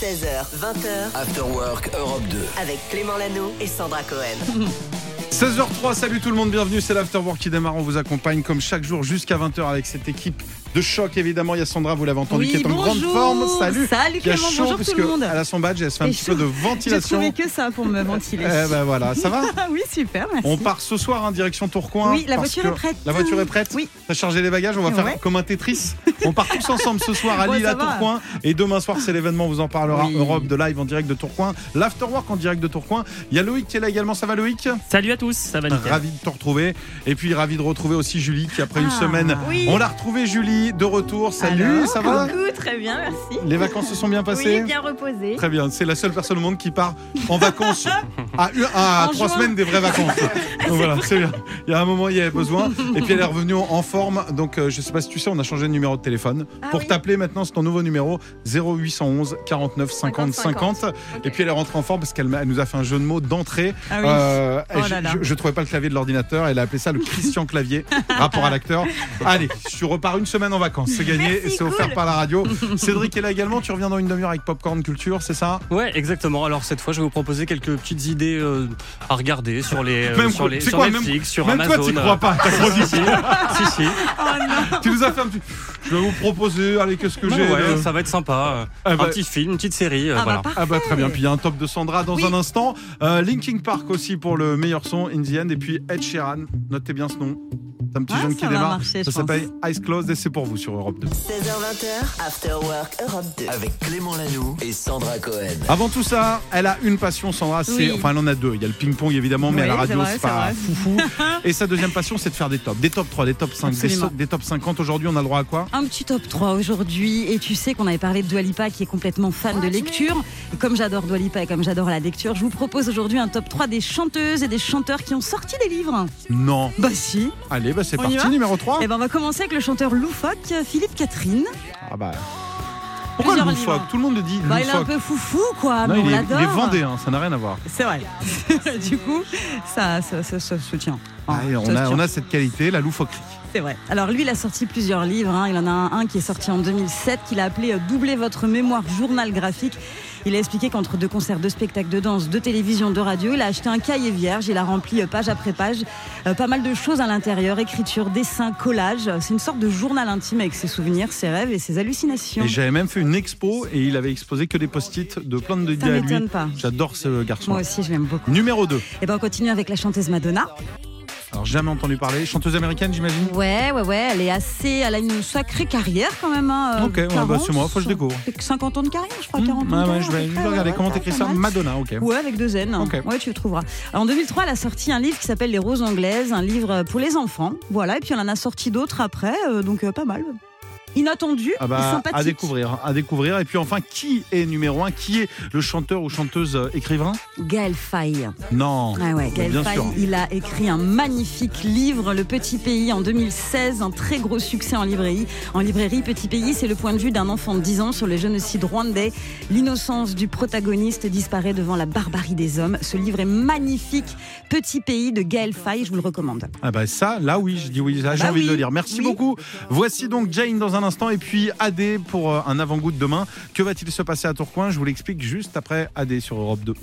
16h, 20h, After Work Europe 2. avec Clément Lano et Sandra Cohen. 16h03, salut tout le monde, bienvenue, c'est l'Afterwork qui démarre, on vous accompagne comme chaque jour jusqu'à 20h avec cette équipe de choc évidemment, il y a Sandra, vous l'avez entendu, Oui, qui est en grande forme, salut Salut Clément, chaud bonjour tout le monde. elle a son badge, elle se fait un Et petit peu de chaud. J'ai ventilation. trouvé que ça pour me ventiler. Eh ben voilà, ça va oui, super, merci. On part ce soir en direction Tourcoing. Oui, la voiture est prête. La voiture est prête Oui. T'as chargé les bagages, on va faire Ouais. comme un Tetris. On part tous ensemble ce soir à Lille, à. Tourcoing. Et demain soir, c'est l'événement, on vous en parlera. Oui. Europe de live en direct de Tourcoing. L'Afterwork en direct de Tourcoing. Il y a Loïc qui est là également, ça va Loïc? Salut à tous, ça va nickel. Ravi de te retrouver. Et puis ravi de retrouver aussi Julie qui après une Ah, semaine, oui. on l'a retrouvée Julie de retour. Salut, Alors, ça va Coucou, très bien, merci. Les vacances se sont bien passées Oui, bien reposé. Très bien, c'est la seule personne au monde qui part en vacances à, à trois juin. semaines des vraies vacances. Donc voilà, c'est bien. Il y a un moment, il y avait besoin. Et puis elle est revenue en forme. Donc euh, je sais pas si tu sais, on a changé de numéro de téléphone. Ah Pour oui. t'appeler maintenant, c'est ton nouveau numéro 0811 49 50 50. 50. Et puis elle est rentrée en forme parce qu'elle nous a fait un jeu de mots d'entrée. Ah oui. Euh, Oh là là. je- je trouvais pas le clavier de l'ordinateur. Elle a appelé ça le Christian Clavier, rapport à l'acteur. Allez, je repars une semaine en vacances. C'est gagné et c'est offert par la radio. Cédric est là également. Tu reviens dans une demi-heure avec Popcorn Culture, c'est ça? Ouais, exactement. Alors cette fois, je vais vous proposer quelques petites idées euh, à regarder sur les euh, Même sur, les, sur quoi, Netflix, sur Même Amazon. toi, euh, crois pas. chronique. si, si, si. tu nous as fait un petit. Je vais vous proposer. Allez, qu'est-ce que j'ai ouais, de- ça va être sympa. Ah bah- Un petit film, une petite série. euh, Ah bah, voilà. Ah bah très bien, puis il y a un top de Sandra dans Oui. un instant. Euh, Linkin Park aussi pour le meilleur son, In the End. Et puis Ed Sheeran, notez bien ce nom. C'est un petit Ouais, jeune ça qui démarre. marcher, ça s'appelle Eyes Closed et c'est pour vous sur Europe 2. 16h, 20h, After Work Europe 2. Avec Clément Lanoux et Sandra Cohen. Avant tout ça, elle a une passion, Sandra. C'est, Oui. enfin, elle en a deux. Il y a le ping-pong évidemment, mais à Oui, la c'est radio, c'est pas vrai. foufou. et sa deuxième passion, c'est de faire des tops. Des top 3, des top 5, des, so- des top 50. Aujourd'hui, on a le droit à quoi? Un petit top 3 aujourd'hui. Et tu sais qu'on avait parlé de Dwalipa qui est complètement fan de lecture. Et comme j'adore Dwalipa et comme j'adore la lecture, je vous propose aujourd'hui un top 3 des chanteuses et des chanteurs qui ont sorti des livres. Non. Bah si. Allez, bah c'est parti, numéro 3. Et ben on va commencer avec le chanteur loufoque Philippe Catherine. Ah bah. Pourquoi Plusieurs loufoque livres. Tout le monde le dit. Bah il est un peu foufou quoi, Non, mais il, on est, l'adore. il est vendéen, ça n'a rien à voir. C'est vrai. du coup, ça, ça, ça, ça se tient. Ah, on, a, on a cette qualité, la loufoquerie. C'est vrai. Alors lui, il a sorti plusieurs livres. hein. Il en a un, un qui est sorti en 2007, qu'il a appelé euh, Doubler votre mémoire journal graphique. Il a expliqué qu'entre deux concerts, deux spectacles de danse, de télévision, de radio, il a acheté un cahier vierge. Il a rempli euh, page après page euh, pas mal de choses à l'intérieur écriture, dessin, collage. C'est une sorte de journal intime avec ses souvenirs, ses rêves et ses hallucinations. Et j'avais même fait une expo et il avait exposé que des post-it de plein de Ça m'étonne pas. J'adore ce garçon. Moi aussi, je l'aime beaucoup. Numéro 2. Et ben on continue avec la chanteuse Madonna. Alors jamais entendu parler. Chanteuse américaine, j'imagine Ouais, ouais, ouais, elle est assez, elle a une sacrée carrière quand même. hein, euh, Ok, ouais, bah, 40, c'est moi, faut que je découvre. 50 ans de carrière, je crois, Hmm, 40 ans. ouais, de ouais, je vais, je regarder ouais, comment t'écris ça. mal. Madonna, ok. Ouais, avec deux N. Ok. Ouais, tu le trouveras. Alors, en 2003, elle a sorti un livre qui s'appelle Les Roses Anglaises, un livre pour les enfants. Voilà, et puis elle en a sorti d'autres après, euh, donc euh, pas mal. Inattendu, Ah bah, sympathique. à découvrir, à découvrir. Et puis enfin, qui est numéro 1 Qui est le chanteur ou chanteuse euh, écrivain? Gaël Faye. Non. Ah ouais, Gaël Bien Faye, sûr. il a écrit un magnifique livre, Le Petit Pays, en 2016, un très gros succès en librairie. En librairie, Petit Pays, c'est le point de vue d'un enfant de 10 ans sur le génocide rwandais. L'innocence du protagoniste disparaît devant la barbarie des hommes. Ce livre est magnifique. Petit Pays de Gaël Faye, je vous le recommande. Ah bah ça, là oui, je dis oui, là j'ai Bah envie de le lire. Merci oui. beaucoup. Voici donc Jane dans un instant et puis AD pour euh, un avant-goût de demain. Que va-t-il se passer à Tourcoing? Je vous l'explique juste après AD sur Europe 2.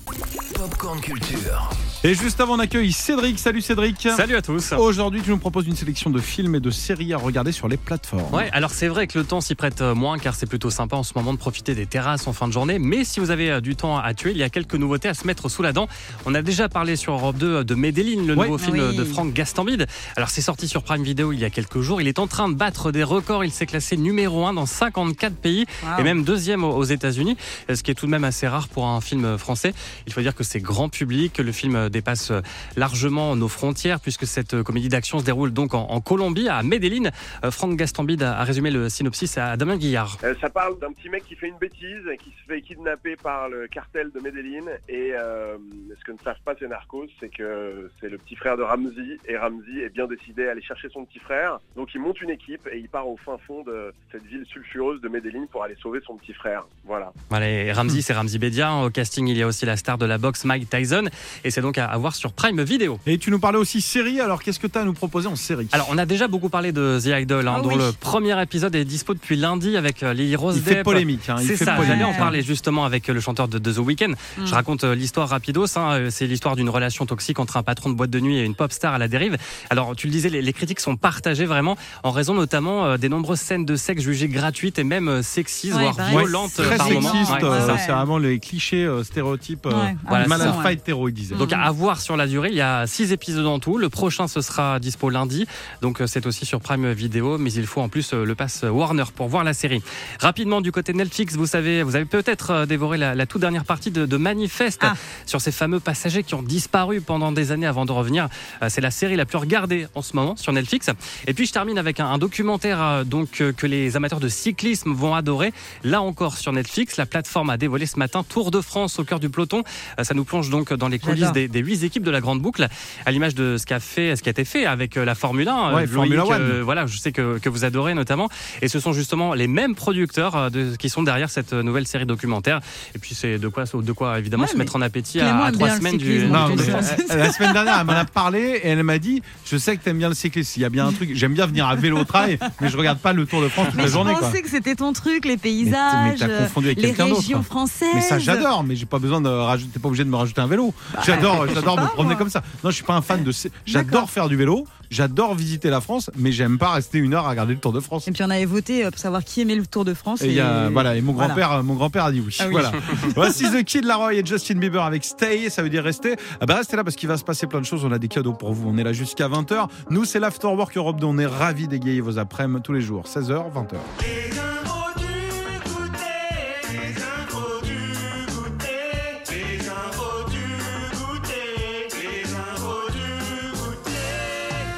Popcorn Culture. Et juste avant, on accueille Cédric. Salut Cédric. Salut à tous. Aujourd'hui, tu nous proposes une sélection de films et de séries à regarder sur les plateformes. Ouais, alors c'est vrai que le temps s'y prête euh, moins car c'est plutôt sympa en ce moment de profiter des terrasses en fin de journée. Mais si vous avez euh, du temps à tuer, il y a quelques nouveautés à se mettre sous la dent. On a déjà parlé sur Europe 2 de Medellin, le Ouais. nouveau film Oui. de Franck Gastambide. Alors c'est sorti sur Prime Video il y a quelques jours. Il est en train de battre des records. Il s'est classé numéro 1 dans 54 pays Wow. et même deuxième aux États-Unis, ce qui est tout de même assez rare pour un film français. Il faut dire que c'est grand public, que le film dépasse largement nos frontières puisque cette comédie d'action se déroule donc en, en Colombie, à Medellin. Euh, Franck Gastambide a a résumé le synopsis à Damien Guillard. Euh, ça parle d'un petit mec qui fait une bêtise, qui se fait kidnapper par le cartel de Medellin. Et euh, ce que ne savent pas ces narcos, c'est que c'est le petit frère de Ramzi. Et Ramzi est bien décidé à aller chercher son petit frère. Donc il monte une équipe et il part au fin fond de, euh, cette ville sulfureuse de Medellin pour aller sauver son petit frère. Voilà. Voilà, et Ramsey, c'est Ramsey Bedia. Au casting, il y a aussi la star de la boxe, Mike Tyson. Et c'est donc à, à voir sur Prime Video. Et tu nous parlais aussi série, alors qu'est-ce que tu as à nous proposer en série? Alors, on a déjà beaucoup parlé de The Idol, hein, Ah dont oui. le premier épisode est dispo depuis lundi avec euh, Lily Rose Il fait polémique. hein, C'est ça, polémique. j'allais en parler justement avec euh, le chanteur de, de The Weeknd. Mm. Je raconte l'histoire rapidos. hein. C'est l'histoire d'une relation toxique entre un patron de boîte de nuit et une pop star à la dérive. Alors, tu le disais, les, les critiques sont partagées vraiment en raison notamment euh, des nombreuses scènes de sexe jugées gratuites et même euh, sexistes, Ouais, voire pareil. violentes Très par sexiste, Ouais, euh, c'est ça. ouais. c'est vraiment les clichés, euh, stéréotypes, euh, Ouais, voilà, fight il disait. Donc à voir sur la durée, il y a six épisodes en tout. Le prochain ce sera dispo lundi, donc c'est aussi sur Prime Video, mais il faut en plus le pass Warner pour voir la série. Rapidement du côté de Netflix, vous savez, vous avez peut-être dévoré la, la toute dernière partie de, de Manifest Ah. sur ces fameux passagers qui ont disparu pendant des années avant de revenir. C'est la série la plus regardée en ce moment sur Netflix. Et puis je termine avec un, un documentaire donc que les amateurs de cyclisme vont adorer. Là encore sur Netflix, la plateforme a dévoilé ce matin Tour de France au cœur du peloton. Euh, Ça nous plonge donc dans les coulisses des, des huit équipes de la grande boucle, à l'image de ce qu'a fait, ce qui a été fait avec euh, la Formule 1. Ouais, Euh, Formula Loïc, One. euh, voilà, je sais que, que vous adorez notamment. Et ce sont justement les mêmes producteurs de, qui sont derrière cette nouvelle série documentaire. Et puis c'est de quoi, de quoi évidemment Ouais, se mettre en appétit Clément à, trois semaines du. Non, mais, la semaine dernière, elle m'en a parlé et elle m'a dit Je sais que t'aimes bien le cyclisme. Il y a bien un truc. J'aime bien venir à vélo au travail, mais je regarde pas le Tour de France toute Mais la je. Quoi. pensais que c'était ton truc, les Mais paysages, t'as confondu avec les régions françaises. Mais ça, j'adore, mais j'ai pas besoin de rajouter. T'es pas obligé de me rajouter un vélo. J'adore, j'adore me promener comme ça. Non, je suis pas un fan de. J'adore faire du vélo. J'adore visiter la France, mais j'aime pas rester une heure à regarder le Tour de France. Et puis on avait voté euh, pour savoir qui aimait le Tour de France. Et, a- voilà, et mon grand-père, euh, mon grand-père a dit oui. Ah oui. Voilà. Voici The Kid Laroi et Justin Bieber avec Stay, ça veut dire rester. Ah bah restez là parce qu'il va se passer plein de choses. On a des cadeaux pour vous. On est là jusqu'à 20h. Nous, c'est l'Afterwork Europe 2. On est ravis d'égayer vos après-midi tous les jours, 16h, 20h.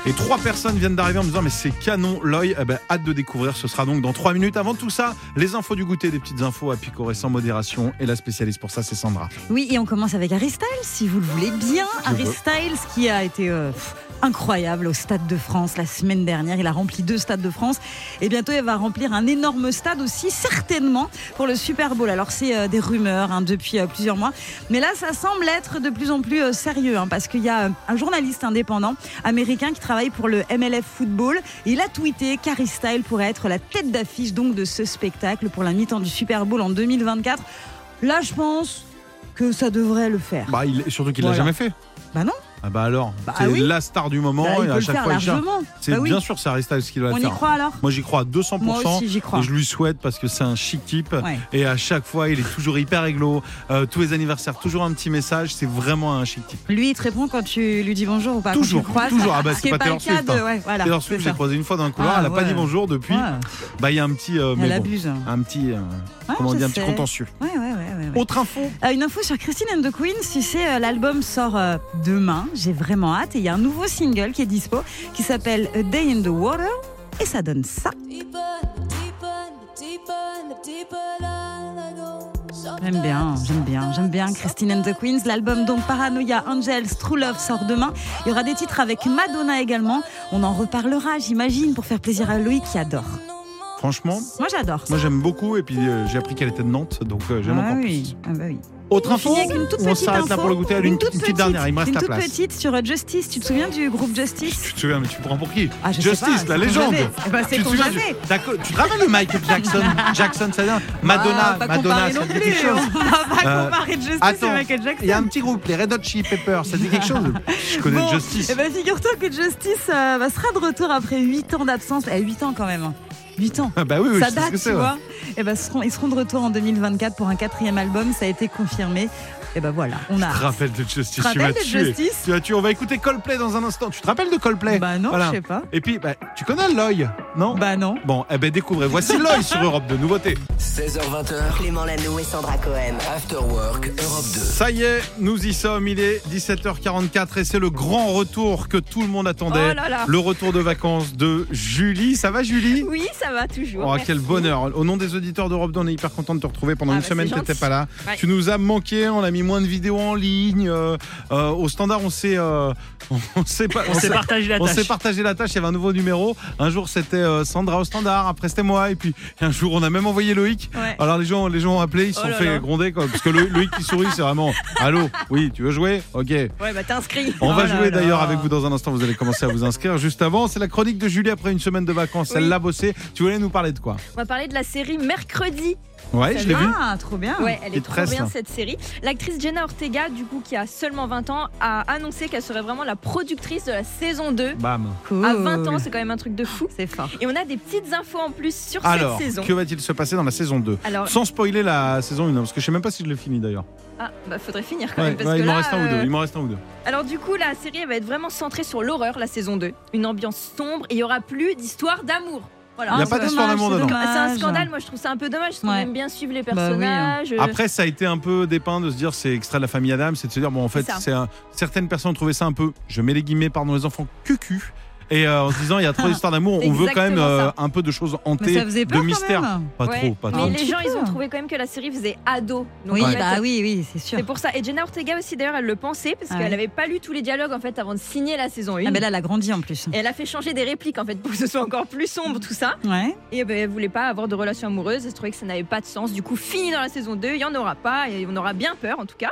Et trois personnes viennent d'arriver en me disant mais c'est canon l'œil, eh ben, hâte de découvrir, ce sera donc dans trois minutes. Avant tout ça, les infos du goûter, des petites infos à picorer sans modération et la spécialiste pour ça c'est Sandra. Oui, et on commence avec Harry Styles, si vous le voulez bien. Je Harry veux. Styles qui a été euh, pff, incroyable au Stade de France la semaine dernière. Il a rempli deux Stades de France et bientôt il va remplir un énorme stade aussi, certainement pour le Super Bowl. Alors c'est euh, des rumeurs hein, depuis euh, plusieurs mois, mais là ça semble être de plus en plus euh, sérieux hein, parce qu'il y a un journaliste indépendant américain qui travaille pour le MLF Football. Et il a tweeté qu'Harry Styles pourrait être la tête d'affiche donc de ce spectacle pour la mi-temps du Super Bowl en 2024. Là, je pense que ça devrait le faire. Bah, il, surtout qu'il l'a Voilà. jamais fait. Bah non. Ah bah alors, Bah c'est oui. la star du moment Bah, il et à chaque faire fois il largement. C'est Bah oui. bien sûr c'est Harry Styles qui doit On le y faire. croit alors Moi j'y crois à 200%. Moi aussi, j'y crois. Et je lui souhaite parce que c'est un chic type. Ouais. Et à chaque fois, il est toujours hyper réglo. Euh, tous les anniversaires, toujours un petit message. C'est vraiment un chic type. Lui, il te répond quand tu lui dis bonjour ou pas quand Toujours, tu toujours. Ah bah, Ce c'est pas Taylor Swift, de. hein. Ouais, voilà. Taylor Swift, j'ai ça. croisé une fois dans le couloir. Ah, elle a pas dit bonjour depuis. Ouais. Bah il y a un petit. euh, mais Elle bon, abuse. un petit. euh, comment on dit un petit contentieux. Ouais, ouais, ouais, ouais, ouais. Autre info. Euh, une info sur Christine and the Queen, si c'est euh, l'album sort demain, j'ai vraiment hâte. Et il y a un nouveau single qui est dispo qui s'appelle A Day in the Water. Et ça donne ça. J'aime bien, j'aime bien, j'aime bien Christine and the Queens. L'album donc Paranoia Angels True Love sort demain. Il y aura des titres avec Madonna également. On en reparlera, j'imagine, pour faire plaisir à Loïc qui adore. Franchement, Moi j'adore. moi j'aime beaucoup. Et puis euh, j'ai appris qu'elle était de Nantes, donc euh, j'aime ah encore oui. plus. Ah bah oui. Autre info. une on s'arrête là pour le goûter. Allez, une, toute une petite dernière. Il me reste une la toute place. petite sur Justice. Tu te souviens du groupe Justice Tu te souviens, mais tu prends pour qui Ah, Justice, la légende. Eh ben, c'est tu te souviens Tu te rappelles de Michael Jackson Jackson, ça vient Madonna, Ah, Madonna, ça dit quelque chose. On va Euh, comparer Justice attends, et Michael Jackson. Il y a un petit groupe, les Red Hot Chili Peppers, ça dit quelque chose Je connais Justice. Eh ben, figure-toi que Justice euh, bah, sera de retour après 8 ans d'absence. Eh, 8 ans quand même. Hein. 8 ans. Ah bah oui, oui, ça date, tu vois. Et ben, seront, ils seront de retour en 2024 pour un quatrième album. Ça a été confirmé. Et ben voilà, on a. Je te rappelle de Justice, Tu tu m'as tué. Justice Tu tué. On va écouter Coldplay dans un instant. Tu te rappelles de Coldplay Bah non, Voilà. je sais pas. Et puis, bah, tu connais l'œil, non Bah non. Bon, eh ben découvrez. Voici l'œil sur Europe de nouveauté. 16h20h, Clément Lano et Sandra Cohen. After Work Europe 2. Ça y est, nous y sommes. Il est 17h44 et c'est le grand retour que tout le monde attendait. Oh là là. Le retour de vacances de Julie. Ça va, Julie? Oui, ça va toujours. Oh, merci. quel bonheur. Au nom des auditeurs d'Europe 2, on est hyper content de te retrouver. Pendant Ah une bah, semaine, tu n'étais pas là. Ouais. Tu nous as manqué. On a mis moins de vidéos en ligne. euh, euh, au standard, on s'est, euh, on On s'est partagé la on tâche. s'est partagé la tâche. Il y avait un nouveau numéro. Un jour, c'était euh, Sandra au standard. Après, c'était moi. Et puis, un jour, on a même envoyé Loïc. Ouais. Alors, les gens, les gens ont appelé. Ils se Oh sont là fait là. gronder. Quoi, parce que Lo- Loïc qui sourit, c'est vraiment Allô, oui, tu veux jouer? Ok. Ouais, bah t'es inscrit. On va Oh là jouer d'ailleurs avec vous dans un instant. Vous allez commencer à vous inscrire. Juste avant, c'est la chronique de Julie après une semaine de vacances. Elle l'a bossé. Tu voulais nous parler de quoi? On va parler de la série Mercredi. Ouais, je l'ai vu. Ah, trop bien. Ouais, elle Et est trop bien cette série. L'actrice Jenna Ortega, du coup, qui a seulement 20 ans, a annoncé qu'elle serait vraiment la productrice de la saison 2. Bam. Cool. À 20 ans, c'est quand même un truc de fou. C'est fort. Et on a des petites infos en plus sur Alors, cette saison. que va-t-il se passer dans la saison 2 Alors, Sans spoiler la saison 1, parce que je sais même pas si je l'ai fini d'ailleurs. ah, bah faudrait finir quand Ouais, même. Parce ouais, que il m'en reste un ou deux. euh, Il m'en reste un ou deux. Alors du coup, la série elle va être vraiment centrée sur l'horreur, la saison 2. Une ambiance sombre et il y aura plus d'histoire d'amour. Voilà. Il y a Ah, pas d'histoire d'amour c'est dedans. C'est un scandale, moi je trouve ça un peu dommage parce qu'on Ouais. aime bien suivre les Bah oui, hein. personnages. Après, ça a été un peu dépeint de se dire c'est extrait de la famille Adam, c'est de se dire bon en fait C'est ça. c'est un- certaines personnes ont trouvé ça un peu, je mets les guillemets pardon les enfants cucu. Et euh, en se disant il y a trop d'histoires d'amour, on veut quand même euh, un peu de choses Mais hantées, ça faisait peur de mystère. quand même. Pas ouais. trop, pas Mais trop. les gens, ils ont trouvé quand même que la série faisait ado. Donc, Oui, en fait, bah oui, oui, c'est sûr. C'est pour ça. Et Jenna Ortega aussi, d'ailleurs, elle le pensait parce Ah qu'elle ouais. n'avait pas lu tous les dialogues en fait avant de signer la saison 1. Ah, mais là, elle a grandi en plus. Et elle a fait changer des répliques en fait pour que ce soit encore plus sombre tout ça. Ouais. Et ben, elle voulait pas avoir de relation amoureuse. Elle trouvait que ça n'avait pas de sens. Du coup, fini dans la saison 2, il y en aura pas et on aura bien peur en tout cas.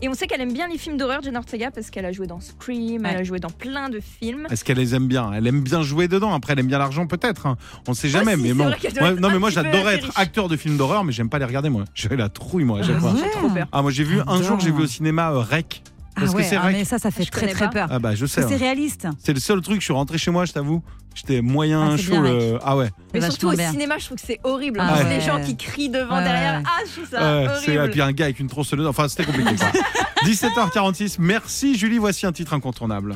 Et on sait qu'elle aime bien les films d'horreur, Jenna Ortega, parce qu'elle a joué dans Scream, elle Ouais. a joué dans plein de films. Est-ce qu'elle les aime bien Elle aime bien jouer dedans. Après, elle aime bien l'argent, peut-être. hein. On ne sait jamais. Aussi, mais c'est bon. Moi- non, mais moi, j'adorais être riche. acteur de films d'horreur, mais j'aime pas les regarder, moi. J'ai la trouille, moi, à chaque Ah fois. trop peur. Ah, moi, j'ai vu un jour, j'ai vu au cinéma euh, Rec. Ah Parce que ouais, c'est ah, vrai. mais ça, ça fait Je très très pas. peur. Ah, bah, je sais. Que hein. C'est réaliste. C'est le seul truc. Je suis rentré chez moi, je t'avoue. J'étais moyen Ah, c'est chaud. le- Ah ouais. Mais C'est surtout au bien. cinéma, je trouve que c'est horrible. Ah que ouais. Les gens qui crient devant, Ouais, derrière. Ah, je trouve ça Ouais, c'est- et horrible. puis un gars avec une tronçonneuse. Enfin, c'était compliqué. quoi. 17h46. Merci Julie. Voici un titre incontournable.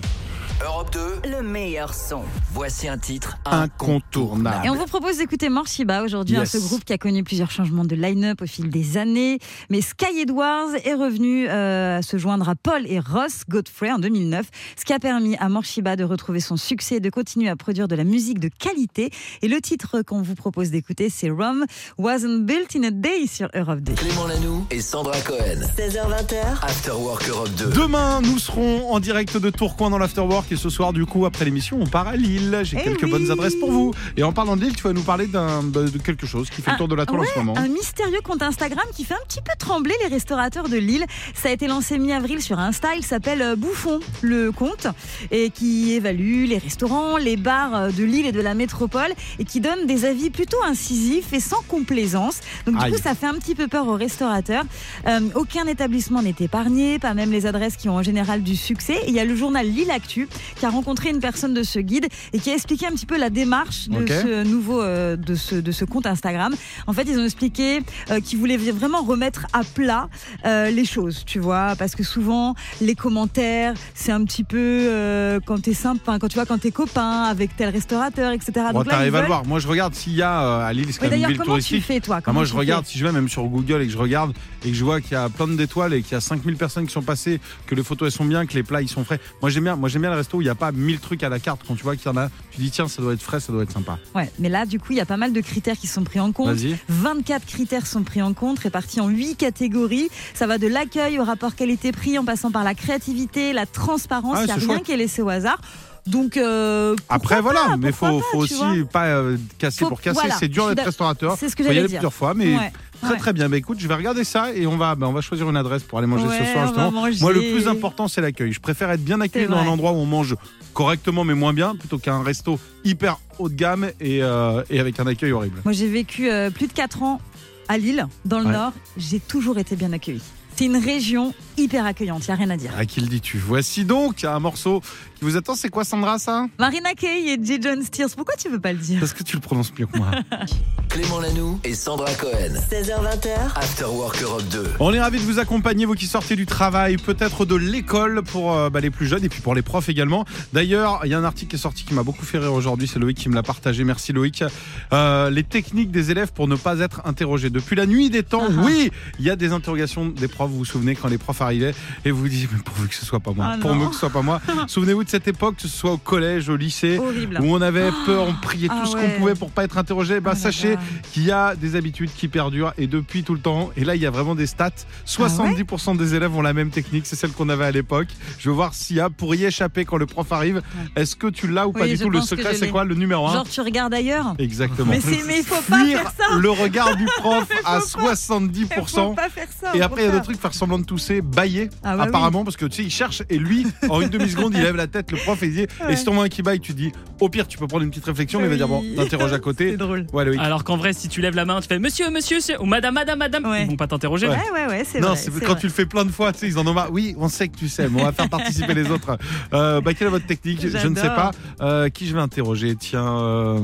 Europe 2, Le meilleur son. voici un titre Incontournable. Et on vous propose d'écouter Morshiba aujourd'hui, hein, Yes. ce groupe qui a connu plusieurs changements de line-up au fil des années. Mais Sky Edwards est revenu euh, se joindre à Paul et Ross Godfrey en 2009, ce qui a permis à Morshiba de retrouver son succès et de continuer à produire de la musique de qualité. Et le titre qu'on vous propose d'écouter, c'est Rome Wasn't Built in a Day sur Europe 2. Clément Lanoux et Sandra Cohen. 16h20h, After Work Europe 2. Demain, nous serons en direct de Tourcoing dans l'Afterwork. Et ce soir, du coup, après l'émission, on part à Lille. J'ai Eh quelques oui. bonnes adresses pour vous. Et en parlant de Lille, tu vas nous parler d'un- de de quelque chose qui fait le Ah, tour de la toile en ce moment. Un mystérieux compte Instagram qui fait un petit peu trembler les restaurateurs de Lille. Ça a été lancé mi-avril sur Insta. Il s'appelle euh, Bouffon, le compte, et qui évalue les restaurants, les bars euh, de Lille et de la métropole, et qui donne des avis plutôt incisifs et sans complaisance. Donc du Aïe. coup, ça fait un petit peu peur aux restaurateurs. Euh, aucun établissement n'est épargné, pas même les adresses qui ont en général du succès. Et il y a le journal Lille Actu qui a rencontré une personne de ce guide et qui a expliqué un petit peu la démarche de ce nouveau euh, de ce de ce compte Instagram. En fait, ils ont expliqué euh, qu'ils voulaient vraiment remettre à plat euh, les choses, tu vois, parce que souvent les commentaires, c'est un petit peu quand t'es sympa, quand tu vois quand t'es copain avec tel restaurateur, etc. Bon, Donc là, ils t'arrives à le voir. Moi, je regarde s'il y a à Lille, c'est Oui, une D'ailleurs, ville comment tu fais toi? Ah, moi, je regarde, si je vais même sur Google et que je regarde et que je vois qu'il y a plein d'étoiles et qu'il y a 5000 personnes qui sont passées, que les photos elles sont bien, que les plats ils sont frais. Moi, j'aime bien, moi, j'aime bien le resto où il n'y a pas 1000 trucs à la carte. Quand tu vois qu'il y en a, tu dis tiens, ça doit être frais, ça doit être sympa. Ouais, mais là, du coup, il y a pas mal de critères qui sont pris en compte. Vas-y. 24 critères sont pris en compte, répartis en 8 catégories. Ça va de l'accueil au rapport qualité-prix, en passant par la créativité, la transparence. Ah, Il n'y a rien chouette. qui est laissé au hasard. Donc, euh, Après, voilà, pas, mais faut, pas, faut aussi pas euh, casser Faut- pour casser. voilà, c'est dur d'être restaurateur. C'est ce que j'allais dire. plusieurs fois, mais Ouais, très ouais. très bien. Bah écoute, je vais regarder ça et on va, bah, on va choisir une adresse pour aller manger Ouais, ce soir justement. Moi, le plus important, c'est l'accueil. Je préfère être bien accueilli dans un endroit où on mange correctement mais moins bien, plutôt qu'un resto hyper haut de gamme et, euh, et avec un accueil horrible. Moi, j'ai vécu euh, plus de 4 ans à Lille, dans le Ouais. Nord. J'ai toujours été bien accueillie. C'est une région hyper accueillante, il n'y a rien à dire. À qui le dis-tu? Voici donc un morceau qui vous attend. C'est quoi, Sandra, ça Marina Kaye et J. John Steers, pourquoi tu veux pas le dire Parce que tu le prononces mieux que moi. Clément Lanoux et Sandra Cohen. 16h20h, After Work Europe 2. On est ravis de vous accompagner, vous qui sortez du travail, peut-être de l'école pour euh, bah, les plus jeunes et puis pour les profs également. D'ailleurs, il y a un article qui est sorti qui m'a beaucoup fait rire aujourd'hui, c'est Loïc qui me l'a partagé. Merci Loïc. Euh, les techniques des élèves pour ne pas être interrogés. Depuis la nuit des temps, Ah oui, il y a des interrogations des profs. vous vous souvenez quand les profs arrivaient et vous vous disiez mais pourvu que ce soit pas moi, Ah pour mieux que ce soit pas moi. Souvenez-vous de cette époque, que ce soit au collège, au lycée, Horrible. où on avait peur, on priait Ah tout ce ouais. qu'on pouvait pour pas être interrogé. Bah Oh là sachez qu'il y a des habitudes qui perdurent et depuis tout le temps. Et là, il y a vraiment des stats. Ah 70% des élèves ont la même technique, c'est celle qu'on avait à l'époque. Je veux voir s'il y a pour y échapper quand le prof arrive. Est-ce que tu l'as ou pas Oui, du tout? Le secret, c'est quoi? Le numéro 1 Genre, tu regardes ailleurs? Exactement. Mais, mais il faut pas faire ça le regard du prof à faut pas. Il 70%. faut pas faire ça. Et après, il y a d'autres contraire. trucs, faire semblant de tousser, bailler, Ah bah apparemment, parce que tu sais, il cherche et lui, en une demi-seconde, il lève la tête, le prof, et il dit Ouais. Et si ton moins qui baille, tu dis Au pire, tu peux prendre une petite réflexion, mais il va dire Bon, t'interroges à côté. C'est drôle. Ouais, Loïc. Alors qu'en vrai, si tu lèves la main, tu fais monsieur, monsieur, ou madame, madame, madame, Ouais. ils vont pas t'interroger. Ouais. Ouais, ouais, ouais, c'est non, vrai. c'est c'est quand vrai. tu le fais plein de fois, tu sais, ils en ont marre. Oui, on sait que tu sais, mais on va faire participer les autres. Euh, bah, quelle est votre technique? Je ne sais pas. Euh, qui je vais interroger? Tiens. euh,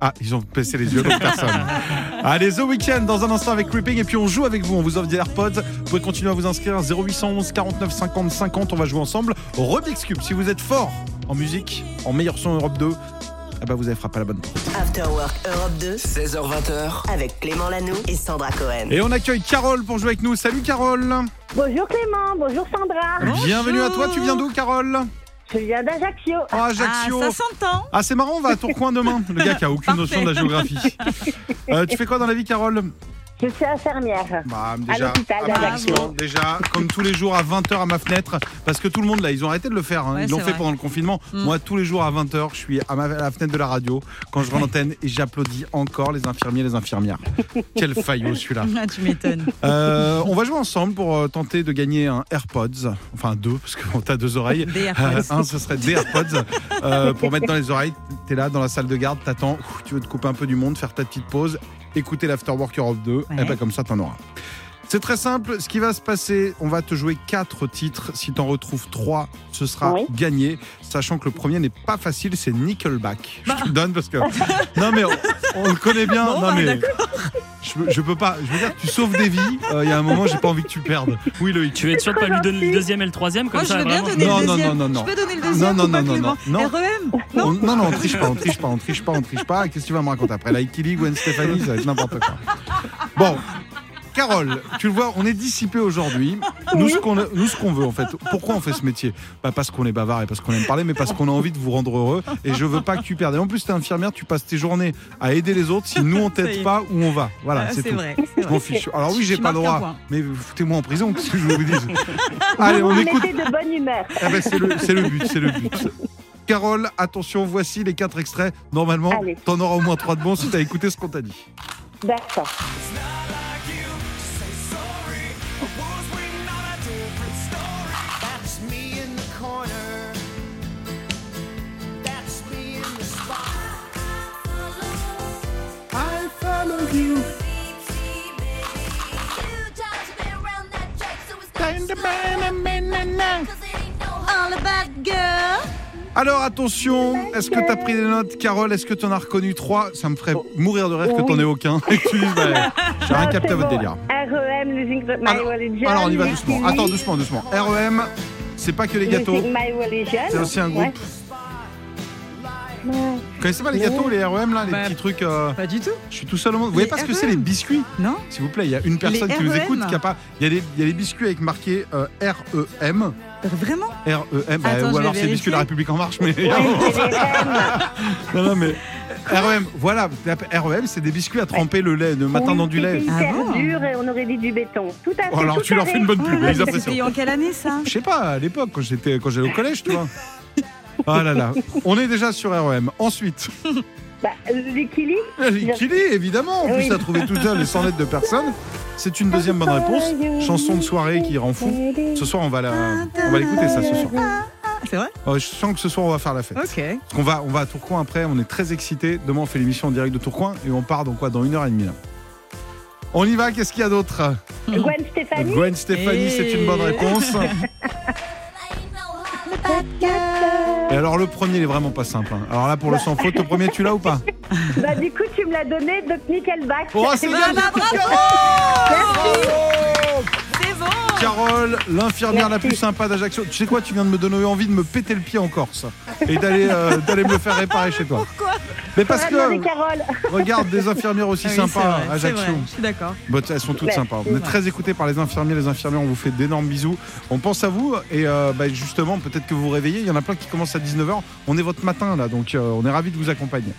Ah, ils ont baissé les yeux, donc personne. Allez, The Weekend dans un instant avec Creeping, et puis on joue avec vous. On vous offre des AirPods. Vous pouvez continuer à vous inscrire 0811 49 50 50. On va jouer ensemble. Rubik's Cube, si vous êtes fort en musique, en meilleur son Europe 2, eh ben vous avez frappé à la bonne porte. After Work Europe 2 16h20h, avec Clément Lanoux et Sandra Cohen. Et on accueille Carole pour jouer avec nous. Salut Carole Bonjour Clément, bonjour Sandra. Bienvenue à toi, tu viens d'où Carole? Je viens d'Ajaccio. Oh, Ajaccio Ah, ça s'entend. Ah, c'est marrant, on va à Tourcoing demain. Le gars qui a aucune notion de la géographie. Euh, tu fais quoi dans la vie, Carole? Je suis infirmière. bah, À l'hôpital ah, bon, déjà, comme tous les jours à 20h à ma fenêtre, parce que tout le monde là, ils ont arrêté de le faire. hein. Ouais, ils l'ont c'est fait vrai. pendant le confinement. Mm. Moi, tous les jours à 20h, je suis à, ma, à la fenêtre de la radio quand je rends l'antenne et j'applaudis encore les infirmiers et les infirmières. Quel faillot celui-là. Ah, tu m'étonnes. Euh, on va jouer ensemble pour euh, tenter de gagner un AirPods, enfin deux, parce que t'as deux oreilles. Des Euh, AirPods. un, ce serait des AirPods euh, pour mettre dans les oreilles. T'es là dans la salle de garde, t'attends, ouf, tu veux te couper un peu du monde, faire ta petite pause, écouter l'Afterwork Europe 2, et ben comme ça t'en auras. C'est très simple, ce qui va se passer, on va te jouer quatre titres. Si t'en retrouves trois, ce sera Oui. gagné. Sachant que le premier n'est pas facile, c'est Nickelback. Je te le donne parce que. Non mais on, on le connaît bien. Bon, non bah, mais. Je, je peux pas. Je veux dire, tu sauves des vies. Euh, Il y a un moment, j'ai pas envie que tu perdes. Oui, Loïc. Tu es sûr de pas lui donner le deuxième et le troisième comme Moi, je ça veux bien vraiment donner Non, le non, deuxième. non, non, non. Je peux donner le deuxième Non, non, non, Clément non, non. REM On- non, non, on triche pas, on triche pas, on triche pas, on triche pas. Qu'est-ce que tu vas me raconter après? La League, Gwen Stéphanie, ça va être n'importe quoi. Bon. Carole, tu le vois, on est dissipé aujourd'hui. Nous, ce qu'on nous, ce qu'on veut, en fait. Pourquoi on fait ce métier? Pas parce qu'on est bavard et parce qu'on aime parler, mais parce qu'on a envie de vous rendre heureux. Et je veux pas que tu perdes. Et en plus, t'es infirmière, tu passes tes journées à aider les autres. Si nous, on t'aide pas, où on va? Voilà, Ah, c'est tout. vrai. Je m'en fiche. Alors oui, j'ai Tu pas le droit, mais foutez-moi en prison, qu'est-ce que je vous dise? Allez, on me écoute. de bonne humeur. Ah ben, c'est le, c'est le but, c'est le but. Carole, attention, voici les quatre extraits. Normalement, Allez. t'en auras au moins trois de bons si t'as écouté ce qu'on t'a dit. D'accord. All about girl. Alors attention, est-ce que t'as pris des notes, Carole? Est-ce que t'en as reconnu trois? Ça me ferait mourir de rêve que t'en aies aucun. Et que tu dises, bah, j'ai rien capté à c'est votre bon. délire. REM, Losing My Alors, Religion. alors on y va doucement. Attends, doucement, doucement. REM, c'est pas que les gâteaux. C'est aussi un groupe. Vous connaissez pas les gâteaux, les REM là, les Bah, petits trucs euh, Pas du tout. Je suis tout seul au monde. Vous voyez Les pas ce que c'est les biscuits Non S'il vous plaît, il y a une personne Les qui nous REM. écoute qui a pas. Il y, a des- il y a des biscuits avec marqué euh, REM. Vraiment REM, bah, Attends, ou alors c'est biscuit de la vérifier. République en marche, mais. Les REM. non, non, mais. REM, voilà, REM, c'est des biscuits à tremper le lait, le matin dans du lait. C'était Ah hyper bon dur et on aurait dit du béton. Tout à fait. Oh, alors tout tu leur fais une bonne pub, apprécient. C'était en quelle année ça? Je sais pas, à l'époque, quand j'étais quand j'allais au collège, tu vois. Ah là là, on est déjà sur REM. Ensuite, Bah, Lucky Kili, évidemment, en plus Oui. t'as trouvé tout seul les 100 lettres de personnes. C'est une deuxième bonne réponse. Chanson de soirée qui rend fou. Ce soir, on va la, on va l'écouter ça ce soir. C'est vrai? Oh, je sens que ce soir, on va faire la fête. Ok. Parce qu'on va, on va à Tourcoing après, on est très excités. Demain, on fait l'émission en direct de Tourcoing et on part dans quoi? Dans une heure et demie là. On y va, qu'est-ce qu'il y a d'autre? Gwen Stéphanie. Gwen Stéphanie, c'est une bonne réponse. Et alors le premier, il est vraiment pas simple. hein. Alors là, pour le sans faute, le premier, tu l'as ou pas Bah, du coup, tu me l'as donné, donc Nickelback. Oh, c'est bien Voilà, dit, bravo Carole C'est bon Carole, l'infirmière la plus sympa d'Ajaccio. Tu sais quoi, tu viens de me donner envie de me péter le pied en Corse et d'aller euh, d'aller me le faire réparer chez toi. Pourquoi Mais parce que regarde des infirmières aussi Ah oui, sympas vrai, à Ajaccio. Je suis d'accord. Elles sont toutes Ouais, sympas. On est très écoutés par les infirmiers. Les infirmières, on vous fait d'énormes bisous. On pense à vous et euh, bah, justement, peut-être que vous vous réveillez. Il y en a plein qui commencent à 19h. On est votre matin là, donc euh, on est ravis de vous accompagner.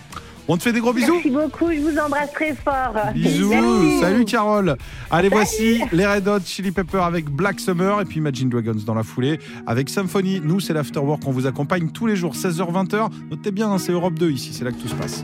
On te fait des gros bisous. Merci beaucoup, je vous embrasse très fort. Bisous, Merci. salut Carole. Allez, voici les Red Hot Chili Pepper avec Black Summer et puis Imagine Dragons dans la foulée avec Symphony. Nous, c'est l'Afterwork, on vous accompagne tous les jours, 16h-20h. Notez bien, hein, c'est Europe 2 ici, c'est là que tout se passe.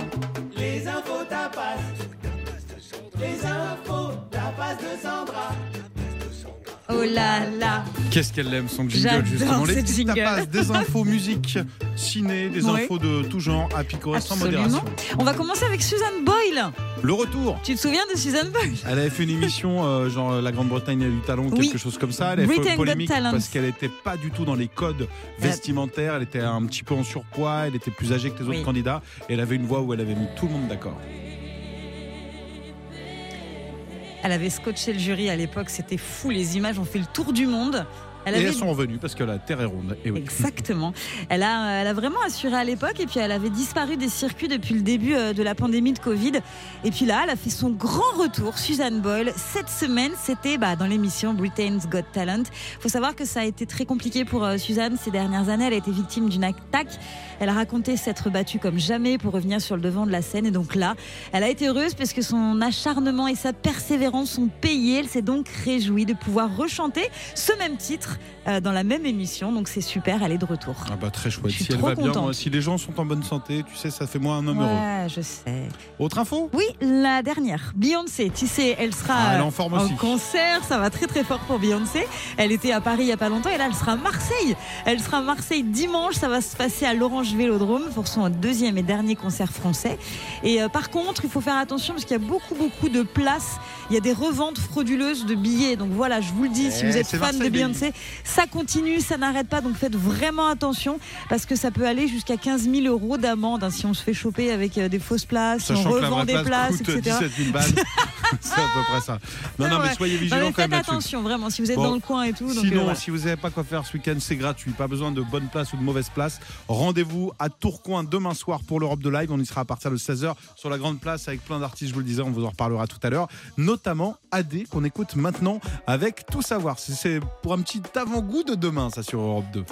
Oh là là. Qu'est-ce qu'elle aime son jingle justement Les petites tapas, des infos musique, ciné, des Oui. infos de tout genre à picorer sans modération. On va commencer avec Suzanne Boyle. Le retour. Tu te souviens de Suzanne Boyle? Elle avait fait une émission, euh, genre euh, la Grande-Bretagne a du talent, ou Oui. quelque chose comme ça. Elle avait fait polémique parce qu'elle n'était pas du tout dans les codes vestimentaires. Elle était un petit peu en surpoids, elle était plus âgée que les autres Oui. candidats. Et elle avait une voix où elle avait mis tout le monde d'accord. Elle avait scotché le jury à l'époque, c'était fou, les images ont fait le tour du monde. Elle Et elles sont revenues parce que la Terre est ronde. Et oui. Exactement. Elle a, elle a vraiment assuré à l'époque et puis elle avait disparu des circuits depuis le début euh, de la pandémie de Covid. Et puis là, elle a fait son grand retour, Suzanne Boyle. Cette semaine, c'était bah, dans l'émission Britain's Got Talent. Il faut savoir que ça a été très compliqué pour euh, Suzanne ces dernières années. Elle a été victime d'une attaque. Elle a raconté s'être battue comme jamais pour revenir sur le devant de la scène. Et donc là, elle a été heureuse parce que son acharnement et sa persévérance sont payés. Elle s'est donc réjouie de pouvoir rechanter ce même titre euh, dans la même émission. Donc c'est super, elle est de retour. Ah bah très chouette. Si elle va bien, moi, si les gens sont en bonne santé, tu sais, ça fait moi un homme heureux. Ouais, je sais. Autre info? Oui, la dernière. Beyoncé, tu sais, elle sera Ah, elle en forme aussi. concert. Ça va très très fort pour Beyoncé. Elle était à Paris il y a pas longtemps et là elle sera à Marseille. Elle sera à Marseille dimanche. Ça va se passer à l'Orange Vélodrome pour son deuxième et dernier concert français. Et euh, par contre, il faut faire attention parce qu'il y a beaucoup beaucoup de places. Il y a des reventes frauduleuses de billets. Donc voilà, je vous le dis, si Eh, vous êtes c'est fan de Marseille. Beyoncé, ça continue, ça n'arrête pas. Donc faites vraiment attention parce que ça peut aller jusqu'à 15 000 euros d'amende hein, si on se fait choper avec euh, des fausses places, si on revend des place places, coûte etc. 17 000 balles. c'est à peu près ça. Non, non, Ouais, mais soyez Non, vigilants mais quand même attention, vraiment, si vous êtes Bon. dans le coin et tout. donc, euh, Sinon, voilà. si vous n'avez pas quoi faire ce week-end, c'est gratuit. Pas besoin de bonnes places ou de mauvaises places. Rendez-vous à Tourcoing demain soir pour l'Europe de Live. On y sera à partir de 16h sur la grande place avec plein d'artistes, je vous le disais, on vous en reparlera tout à l'heure. Notamment AD qu'on écoute maintenant avec Tout Savoir. C'est pour un petit avant-goût de demain, ça, sur Europe 2.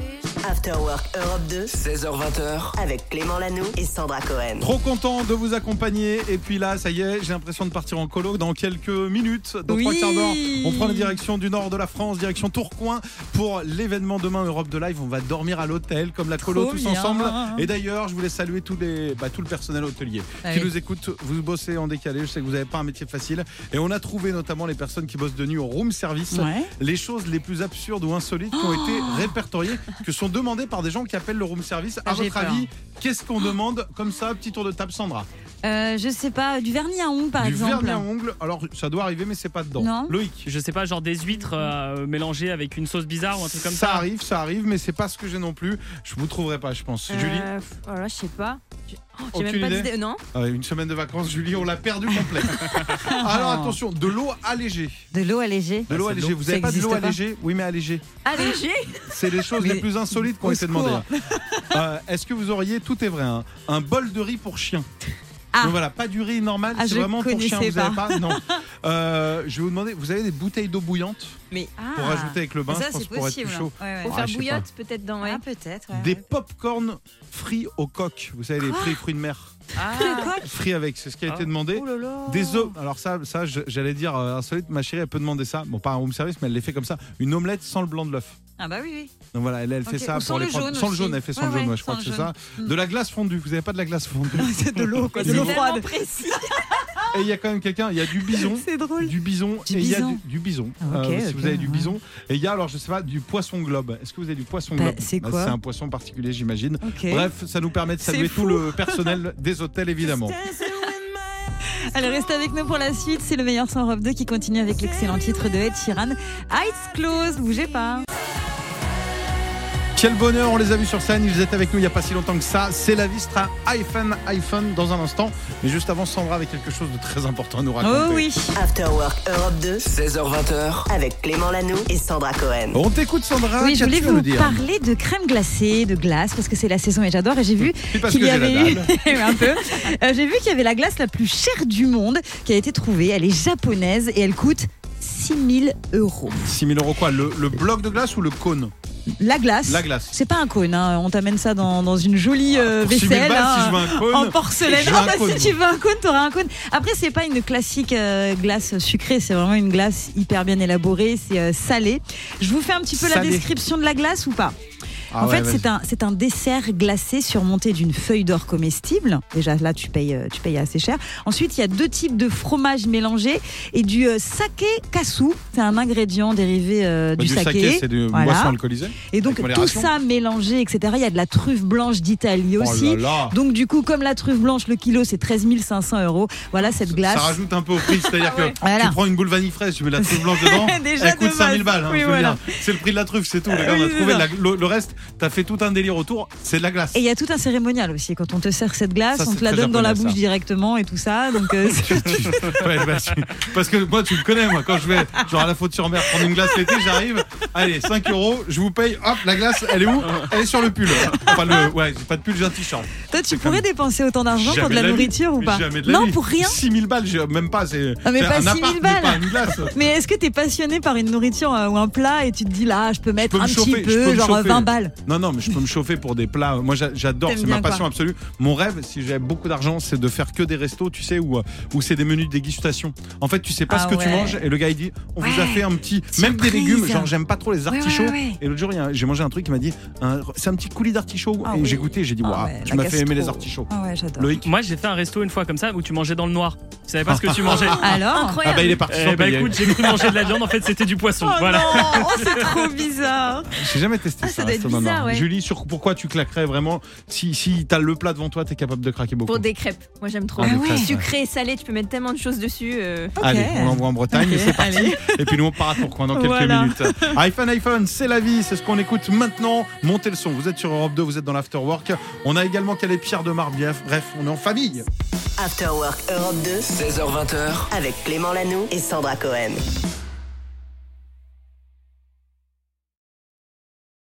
After Work Europe 2 16h20h, avec Clément Lanoux et Sandra Cohen. Trop content de vous accompagner. Et puis là, ça y est, j'ai l'impression de partir en colo dans quelques minutes. Dans Oui. trois quarts d'heure, on prend la direction du nord de la France, direction Tourcoing pour l'événement demain Europe de Live. On va dormir à l'hôtel comme la colo Trop tous bien. ensemble. Et d'ailleurs, je voulais saluer tous les, bah, tout le personnel hôtelier Ah qui oui. nous écoute. Vous bossez en décalé. Je sais que vous n'avez pas un métier facile. Et on a trouvé notamment les personnes qui bossent de nuit au room service. Ouais. Les choses les plus absurdes ou insolites qui ont été répertoriées, que sont demandées par des gens qui appellent le room service. À Ah, votre peur. avis, qu'est-ce qu'on demande comme ça Petit tour de table, Sandra. Euh, je sais pas, du vernis à ongles par du exemple. vernis à ongles. Alors, ça doit arriver, mais c'est pas dedans. Non. Loïc. Je sais pas, genre des huîtres euh, mélangées avec une sauce bizarre ou un truc comme ça ça. arrive, ça arrive, mais c'est pas ce que j'ai non plus. Je vous trouverai pas, je pense. Julie, Euh, voilà, je sais pas. Je- oh, J'ai Aucune même pas idée d'idée. Non. Ah, une semaine de vacances, Julie, on l'a perdu complet. Alors attention, de l'eau allégée. De l'eau allégée. De l'eau c'est de allégée. Vous Ça avez pas de l'eau existe pas allégée Oui, mais allégée. Allégé. C'est les choses Mais les plus insolites qui ont au été demandées. secours. Euh, Est-ce que vous auriez, tout est vrai, hein, un bol de riz pour chien? Ah. Donc voilà, pas du riz normal, Ah, c'est je vraiment pour chien. connaissais Vous avez pas Non. Euh, je vais vous demander, vous avez des bouteilles d'eau bouillante Mais pour ah. ajouter avec le bain, Ça, je pense, c'est pour être plus possible. chaud. Ouais, ouais. Pour Ah, faire sais bouillotte peut-être dans. Ouais. Ah, peut-être. ouais, Des ouais. pop-corn frits au coq. Vous savez, les fruits, fruits de mer. Ah, Frits avec, c'est ce qui a été Ah. demandé. Oh là là. Des œufs. Alors ça, ça j'allais dire euh, insolite. Ma chérie, elle peut demander ça. Bon, pas un room service, mais elle les fait comme ça. Une omelette sans le blanc de l'œuf. Ah bah oui, oui. Donc voilà, elle, elle fait ça Ou pour les le prendre- jaune Sans le aussi. jaune, elle fait sans Ouais, le jaune. ouais, ouais, je crois sans que c'est ça. jaune. De la glace fondue. Vous n'avez pas de la glace fondue. c'est de l'eau, quoi. De l'eau tellement froide. précis. Et il y a quand même quelqu'un. Il y a du bison. C'est drôle. Du bison Du et il y a bison. du, du bison. Ah, ok, Euh, si ok, vous avez du ouais. bison et il y a alors je sais pas du poisson globe. Est-ce que vous avez du poisson Bah, globe? c'est quoi? C'est un poisson particulier, j'imagine. Ok. Bref, ça nous permet de C'est saluer fou. tout le personnel des hôtels évidemment. Allez, restez avec nous pour la suite. C'est le meilleur sans robe 2 qui continue avec l'excellent titre de Ed Sheeran. Eyes closed, bougez pas. Quel bonheur, on les a vus sur scène, ils étaient avec nous il n'y a pas si longtemps que ça. C'est la vie sera iPhone, iPhone dans un instant. Mais juste avant, Sandra avec quelque chose de très important à nous raconter. Oh oui. After Work Europe 2 16h20h, avec Clément Lanoux et Sandra Cohen. On t'écoute Sandra, Oui, je voulais vous dire parler de crème glacée, de glace, parce que c'est la saison et j'adore. Et j'ai vu qu'il y avait eu dalle. un peu. Euh, j'ai vu qu'il y avait la glace la plus chère du monde qui a été trouvée. Elle est japonaise et elle coûte 6000 euros. 6 000 euros quoi le, le bloc de glace ou le cône? La glace. La glace. C'est pas un cône, hein. on t'amène ça dans, dans une jolie euh, Pour 6 000 vaisselle. balles, hein, si je veux un cône, en porcelaine. je veux Ah bah, si tu veux un cône, t'auras un cône. Après, c'est pas une classique euh, glace sucrée, c'est vraiment une glace hyper bien élaborée, c'est euh, salé. Je vous fais un petit peu la description de la glace ou pas? Ah en ouais, fait, c'est un, c'est un dessert glacé surmonté d'une feuille d'or comestible. Déjà, là, tu payes, euh, tu payes assez cher. Ensuite, il y a deux types de fromage mélangés et du euh, saké kasu. C'est un ingrédient dérivé euh, Bah, du, saké, c'est de Voilà. boisson alcoolisée. Et donc, tout ça mélangé, etc. Il y a de la truffe blanche d'Italie Oh aussi. là là. Donc, du coup, comme la truffe blanche, le kilo, c'est 13 500 euros. Voilà cette glace. Ça rajoute un peu au prix, c'est-à-dire que Voilà. tu prends une boule vanille fraîche, tu mets la truffe blanche dedans, Déjà elle coûte de 5000 base. balles. hein, Oui, voilà. C'est le prix de la truffe, c'est tout. gars, on a trouvé ça. la- le, le reste, t'as fait tout un délire autour, c'est de la glace. Et il y a tout un cérémonial aussi. Quand on te sert cette glace, Ça, on te la donne dans la bouche ça. directement et tout ça. Donc, euh, Ouais, bah, tu- parce que moi, tu me connais, moi, quand je vais genre à la faute sur mer prendre une glace l'été, j'arrive, allez, 5 euros, je vous paye, hop, la glace, elle est où? Elle est sur le pull. Enfin, le, ouais, j'ai pas de pull, j'ai un t-shirt. toi, tu pourrais dépenser autant d'argent pour de la nourriture ou pas? Non, vie. pour rien. 6000 balles, même pas, c'est Ah, mais pas un 6 000 appart, mais balles. pas une glace. Mais est-ce que t'es passionné par une nourriture euh, ou un plat et tu te dis là, je peux mettre peux un petit peu, genre chauffer. 20 balles? Non, non, mais je peux me chauffer pour des plats. Moi, j'a- j'adore, c'est ma passion absolue. Mon rêve, si j'avais beaucoup d'argent, c'est de faire que des restos, tu sais, où, euh, où c'est des menus de dégustation. En fait, tu sais pas Ah ce que tu manges et le gars il dit, on vous a fait un petit, même des légumes, genre j'aime pas trop les Ouais, ouais, artichauts. ouais. Et l'autre jour, il j'ai mangé un truc qui m'a dit, c'est un petit coulis d'artichaut. Ah et oui. j'ai goûté, j'ai dit, Ah waouh, ouais, tu m'as fait aimer les artichauts. Ah. Loïc. Moi, j'ai fait un resto une fois comme ça où tu mangeais dans le noir. Tu savais pas ce que tu mangeais. Alors Ah Incroyable. bah il est parti Eh bah écoute, j'ai cru manger de la viande, en fait c'était du poisson. Oh voilà. non, oh, c'est trop bizarre. J'ai jamais testé Ah, ça ouais. Julie, sur pourquoi tu claquerais vraiment si, si t'as le plat devant toi, t'es capable de craquer beaucoup. Pour des crêpes. Moi, j'aime trop. Ah, ouais. Sucré, salé, tu peux mettre tellement de choses dessus. euh. Allez, on l'envoie en Bretagne c'est parti. allez. Et puis nous on part à Tourcoing dans quelques Voilà. minutes. iPhone, iPhone, c'est la vie, c'est ce qu'on écoute maintenant. Montez le son, vous êtes sur Europe 2, vous êtes dans l'Afterwork. On a également Calais Pierre de Marbief. Bref, on est en famille. After Work Europe 2 16h20h, avec Clément Lanoux et Sandra Cohen.